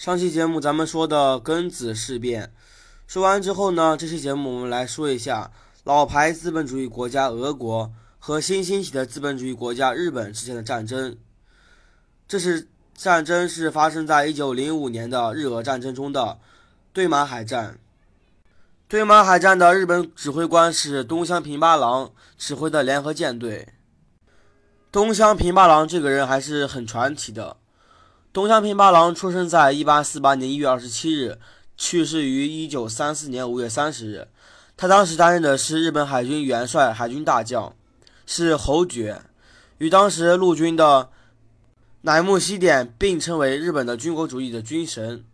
上期节目咱们说的庚子事变，说完之后呢，这期节目我们来说一下老牌资本主义国家俄国和新兴起的资本主义国家日本之间的战争。这是战争是发生在一九零五年的日俄战争中的对马海战。对马海战的日本指挥官是东乡平八郎指挥的联合舰队。东乡平八郎这个人还是很传奇的。东乡平八郎出生在1848年1月27日，去世于1934年5月30日。他当时担任的是日本海军元帅、海军大将，是侯爵，与当时陆军的乃木希典并称为日本的军国主义的军神。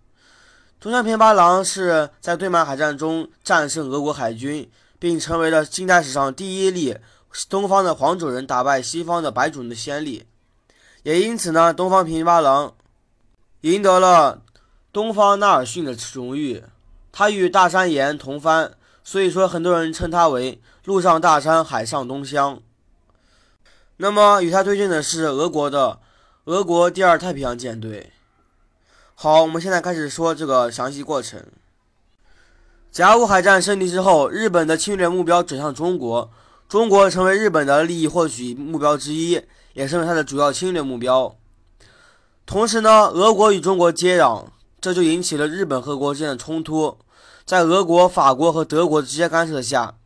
东乡平八郎是在对马海战中战胜俄国海军，并成为了近代史上第一例东方的黄种人打败西方的白种人的先例。也因此呢，东方平八郎。赢得了东方纳尔逊的荣誉，他与大山岩同番，所以说很多人称他为陆上大山，海上东乡。那么与他对阵的是俄国的俄国第二太平洋舰队。好，我们现在开始说这个详细过程。甲午海战胜利之后，日本的侵略目标转向中国，中国成为日本的利益获取目标之一，也成为他的主要侵略目标。同时呢，俄国与中国接壤，这就引起了日本和国之间的冲突。在俄国、法国和德国的直接干涉下，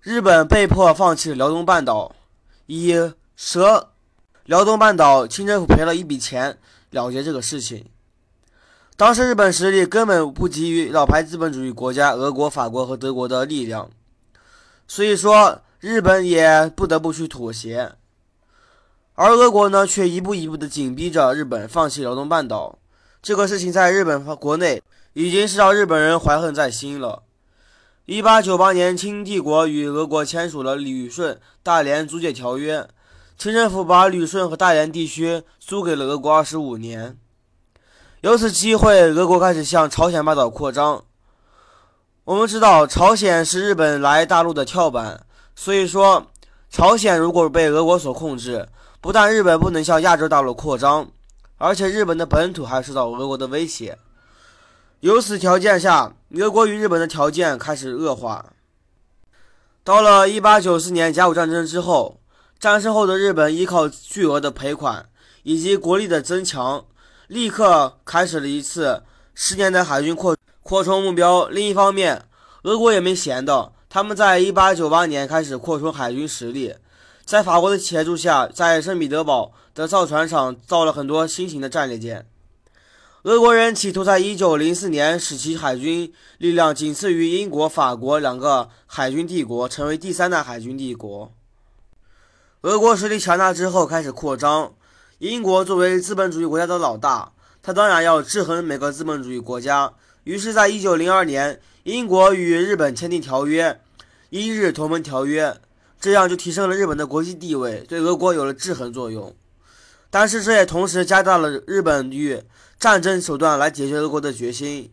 日本被迫放弃了辽东半岛，以蛇辽东半岛清政府赔了一笔钱了结这个事情。当时日本实力根本不及于老牌资本主义国家俄国、法国和德国的力量，所以说日本也不得不去妥协。而俄国呢，却一步一步地紧逼着日本放弃辽东半岛。这个事情在日本国内已经是让日本人怀恨在心了。一八九八年，清帝国与俄国签署了旅顺大连租界条约，清政府把旅顺和大连地区租给了俄国二十五年。由此机会，俄国开始向朝鲜半岛扩张。我们知道，朝鲜是日本来大陆的跳板，所以说，朝鲜如果被俄国所控制，不但日本不能向亚洲大陆扩张，而且日本的本土还受到俄国的威胁。由此条件下，俄国与日本的条件开始恶化。到了1894年甲午战争之后，战胜后的日本依靠巨额的赔款以及国力的增强，立刻开始了一次十年的海军扩扩充目标。另一方面，俄国也没闲着，他们在1898年开始扩充海军实力。在法国的协助下，在圣彼得堡的造船厂造了很多新型的战列舰。俄国人企图在1904年使其海军力量仅次于英国、法国两个海军帝国，成为第三大海军帝国。俄国实力强大之后开始扩张。英国作为资本主义国家的老大，他当然要制衡每个资本主义国家。于是，在1902年，英国与日本签订条约——英日同盟条约。这样就提升了日本的国际地位，对俄国有了制衡作用。但是这也同时加大了日本与战争手段来解决俄国的决心。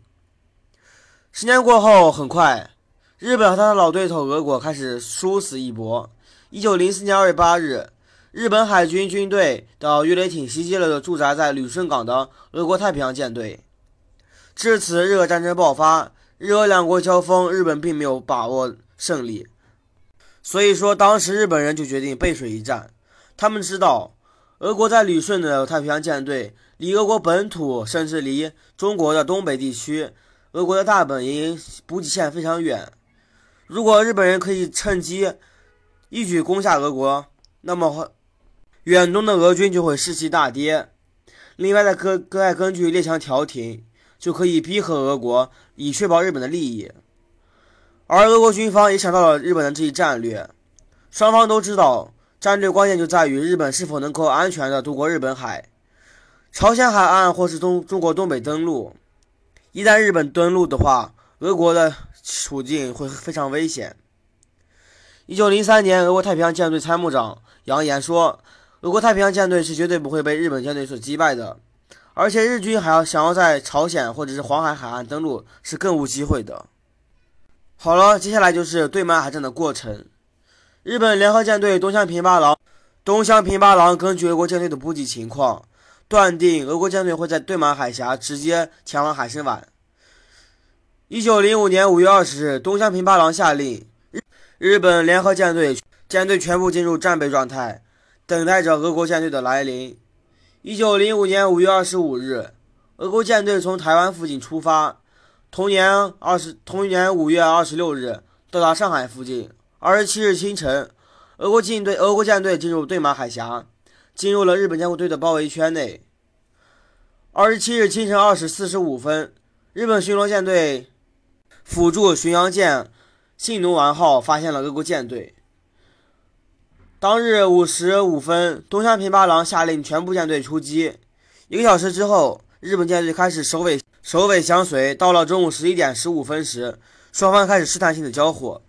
十年过后，很快，日本和他的老对头俄国开始殊死一搏。一九零四年二月八日，日本海军军队的鱼雷艇袭击了驻扎在旅顺港的俄国太平洋舰队。至此，日俄战争爆发。日俄两国交锋，日本并没有把握胜利。所以说，当时日本人就决定背水一战。他们知道，俄国在旅顺的太平洋舰队离俄国本土，甚至离中国的东北地区，俄国的大本营补给线非常远。如果日本人可以趁机一举攻下俄国，那么远东的俄军就会士气大跌。另外，再根再根据列强调停，就可以逼和俄国，以确保日本的利益。而俄国军方也想到了日本的这一战略，双方都知道，战略关键就在于日本是否能够安全的渡过日本海、朝鲜海岸或是东中国东北登陆。一旦日本登陆的话，俄国的处境会非常危险。一九零三年，俄国太平洋舰队参谋长扬言说，俄国太平洋舰队是绝对不会被日本舰队所击败的，而且日军还要想要在朝鲜或者是黄海海岸登陆是更无机会的。好了，接下来就是对马海战的过程。日本联合舰队东乡平八郎，东乡平八郎根据俄国舰队的补给情况，断定俄国舰队会在对马海峡直接前往海参崴。一九零五年五月二十日，东乡平八郎下令日日本联合舰队舰队全部进入战备状态，等待着俄国舰队的来临。一九零五年五月二十五日，俄国舰队从台湾附近出发。同年二十同年五月二十六日，到达上海附近。二十七日清晨，俄国舰队俄国舰队进入对马海峡，进入了日本舰队的包围圈内。二十七日清晨二时四十五分，日本巡逻舰队。辅助巡洋舰“信浓丸号”发现了俄国舰队。当日五时五分，东乡平八郎下令全部舰队出击。一个小时之后，日本舰队开始首尾首尾相随。到了中午十一点十五分时，双方开始试探性的交火。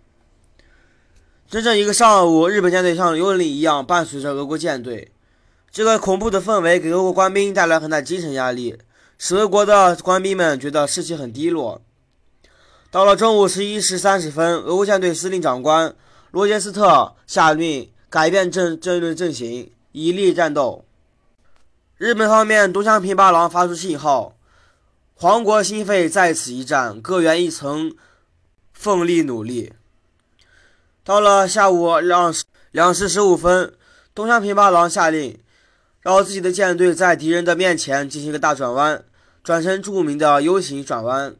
整整一个上午，日本舰队像幽灵一样伴随着俄国舰队。这个恐怖的氛围给俄国官兵带来很大精神压力，使俄国的官兵们觉得士气很低落。到了中午十一时三十分，俄国舰队司令长官罗杰斯特下令改变阵阵队阵型，以力战斗。日本方面东乡平八郎发出信号，皇国心肺在此一战，各员一层奋力努力。到了下午两两时十五分，东乡平八郎下令让自己的舰队在敌人的面前进行一个大转弯，转成著名的 U 型转弯。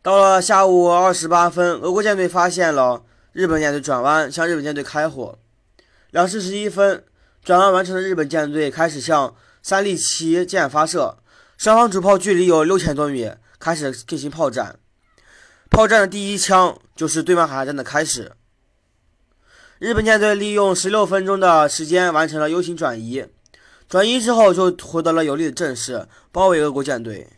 到了下午二十八分，俄国舰队发现了日本舰队转弯，向日本舰队开火。两时十一分，转弯完成的日本舰队开始向三笠旗舰发射，双方主炮距离有六千多米，开始进行炮战。炮战的第一枪就是对马海战的开始。日本舰队利用十六分钟的时间完成了 U 型转移，转移之后就获得了有利的阵势，包围俄国舰队。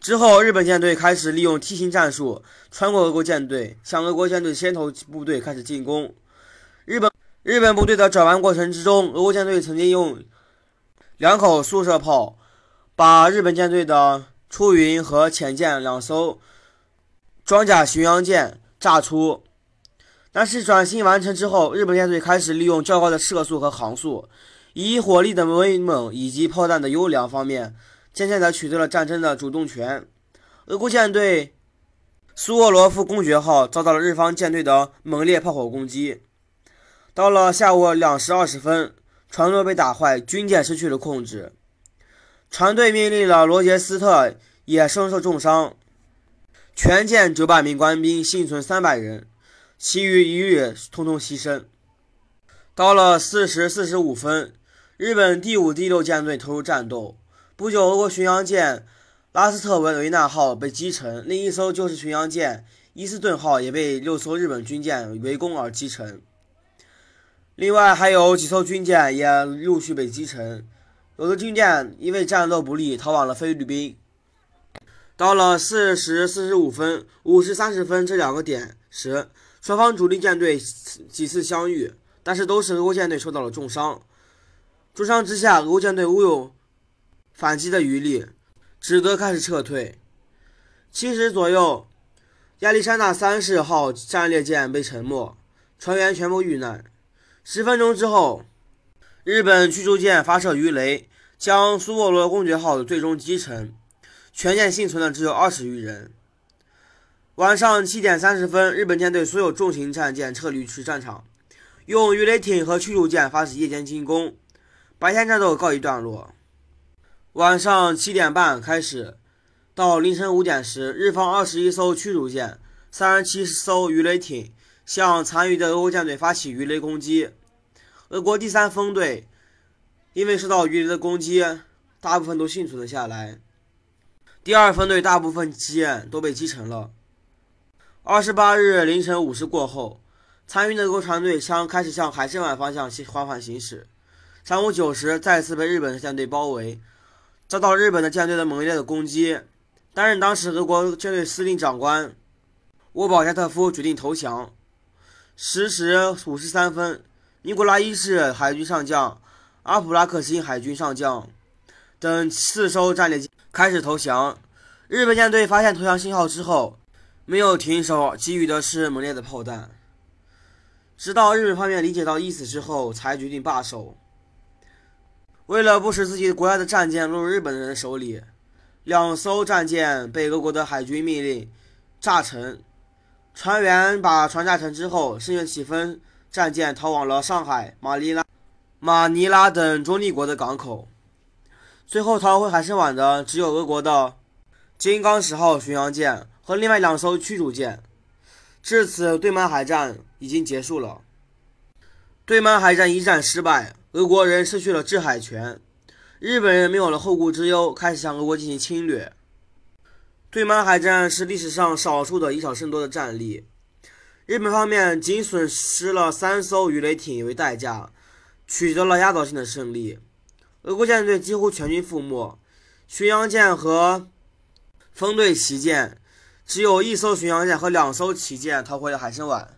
之后，日本舰队开始利用梯形战术穿过俄国舰队，向俄国舰队先头部队开始进攻。日本日本部队的转弯过程之中，俄国舰队曾经用两口速射炮把日本舰队的出云和浅舰两艘装甲巡洋舰炸出。但是转型完成之后，日本舰队开始利用较高的射速和航速，以火力的威猛以及炮弹的优良方面。渐渐地取得了战争的主动权。俄国舰队苏沃罗夫公爵号遭到了日方舰队的猛烈炮火攻击。到了下午两时二十分，船舵被打坏，军舰失去了控制。船队命令了罗杰斯特也身受重伤。全舰九百名官兵幸存三百人，其余一律通通牺牲。到了四时四十五分，日本第五、第六舰队投入战斗。不久，俄国巡洋舰拉斯特文维纳号被击沉，另一艘就是巡洋舰伊斯顿号也被六艘日本军舰围攻而击沉。另外还有几艘军舰也陆续被击沉，有的军舰因为战斗不利逃往了菲律宾。到了四时四十五分、五时三十分这两个点时，双方主力舰队几次相遇，但是都是俄国舰队受到了重伤。重伤之下，俄国舰队无有。反击的余力，只得开始撤退。七时左右，亚历山大三世号战列舰被沉没，船员全部遇难。十分钟之后，日本驱逐舰发射鱼雷，将苏沃罗公爵号的最终击沉，全舰幸存的只有二十余人。晚上七点三十分，日本舰队所有重型战舰撤离出战场，用鱼雷艇和驱逐舰发起夜间进攻，白天战斗告一段落。晚上七点半开始，到凌晨五点时，日方二十一艘驱逐舰、三十七艘鱼雷艇向残余的俄国舰队发起鱼雷攻击。俄国第三分队因为受到鱼雷的攻击，大部分都幸存了下来。第二分队大部分舰都被击沉了。二十八日凌晨五时过后，残余的俄国船队将开始向海参崴方向缓缓行驶。上午九时，再次被日本舰队包围。遭到日本的舰队的猛烈的攻击，担任当时俄国舰队司令长官沃保加特夫决定投降。十时五十三分，尼古拉一世海军上将、阿普拉克辛海军上将等四艘战列舰开始投降。日本舰队发现投降信号之后，没有停手，给予的是猛烈的炮弹。直到日本方面理解到意思之后，才决定罢手。为了不使自己国家的战舰落入日本人的手里，两艘战舰被俄国的海军命令炸沉。船员把船炸沉之后，剩下几分战舰逃往了上海、马尼拉、马尼拉等中立国的港口。最后逃回海参崴的只有俄国的“金刚十号”巡洋舰和另外两艘驱逐舰。至此，对满海战已经结束了。对满海战一战失败，俄国人失去了制海权，日本人没有了后顾之忧，开始向俄国进行侵略。对满海战是历史上少数的以少胜多的战例，日本方面仅损失了三艘鱼雷艇为代价，取得了压倒性的胜利。俄国舰队几乎全军覆没，巡洋舰和风队旗舰只有一艘巡洋舰和两艘旗舰逃回了海参崴。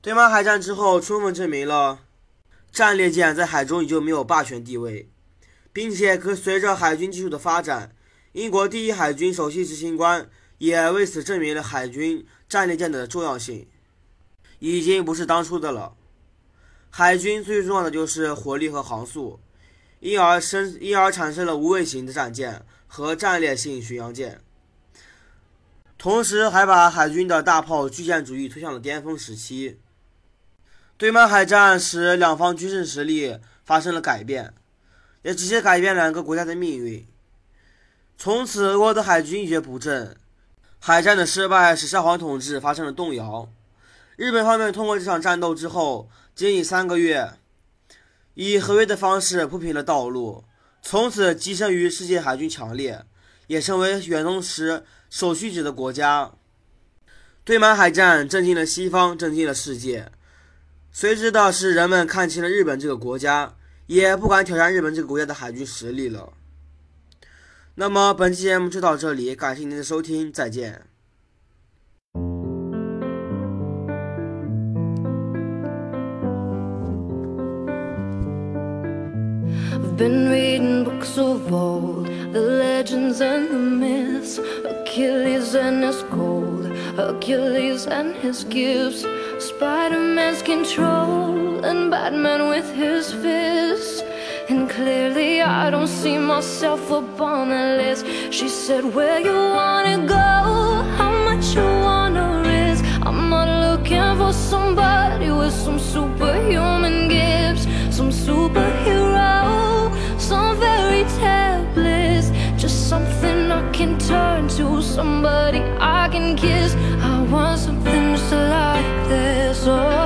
对满海战之后，充分证明了战列舰在海中已经没有霸权地位，并且可随着海军技术的发展。英国第一海军首席执行官也为此证明了海军战列舰的重要性，已经不是当初的了。海军最重要的就是火力和航速，因而生因而产生了无畏型的战舰和战略性巡洋舰，同时还把海军的大炮巨舰主义推向了巅峰时期。对满海战使两方军事实力发生了改变，也直接改变两个国家的命运。从此，俄国的海军一蹶不振。海战的失败使沙皇统治发生了动摇。日本方面通过这场战斗之后，仅仅三个月，以合约的方式铺平了道路，从此跻身于世界海军强烈，也成为远东时首屈指的国家。对满海战震惊了西方，震惊了世界。随之的是，人们看清了日本这个国家，也不敢挑战日本这个国家的海军实力了。那么本期节目就到这里，感谢您的收听，再见。I've been reading books of old, the legends and the myths, Achilles and his gold, Achilles and his gifts, Spider-Man's control, and Batman with his fists. And clearly I don't see myself up on the list. She said, where you wanna go, how much you wanna risk? I'm not looking for somebody with some superhuman can turn to, somebody I can kiss. I want something just like this, oh,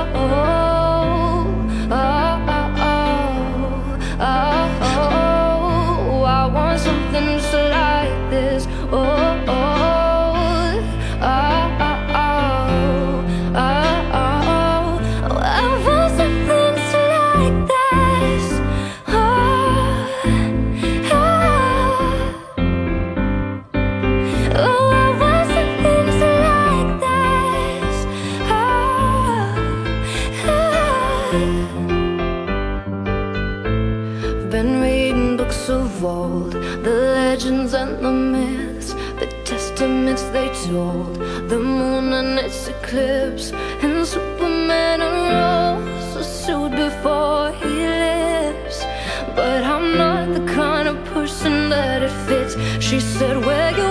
And Superman unrolls a suit before he lives. But I'm not the kind of person that it fits. She said, where you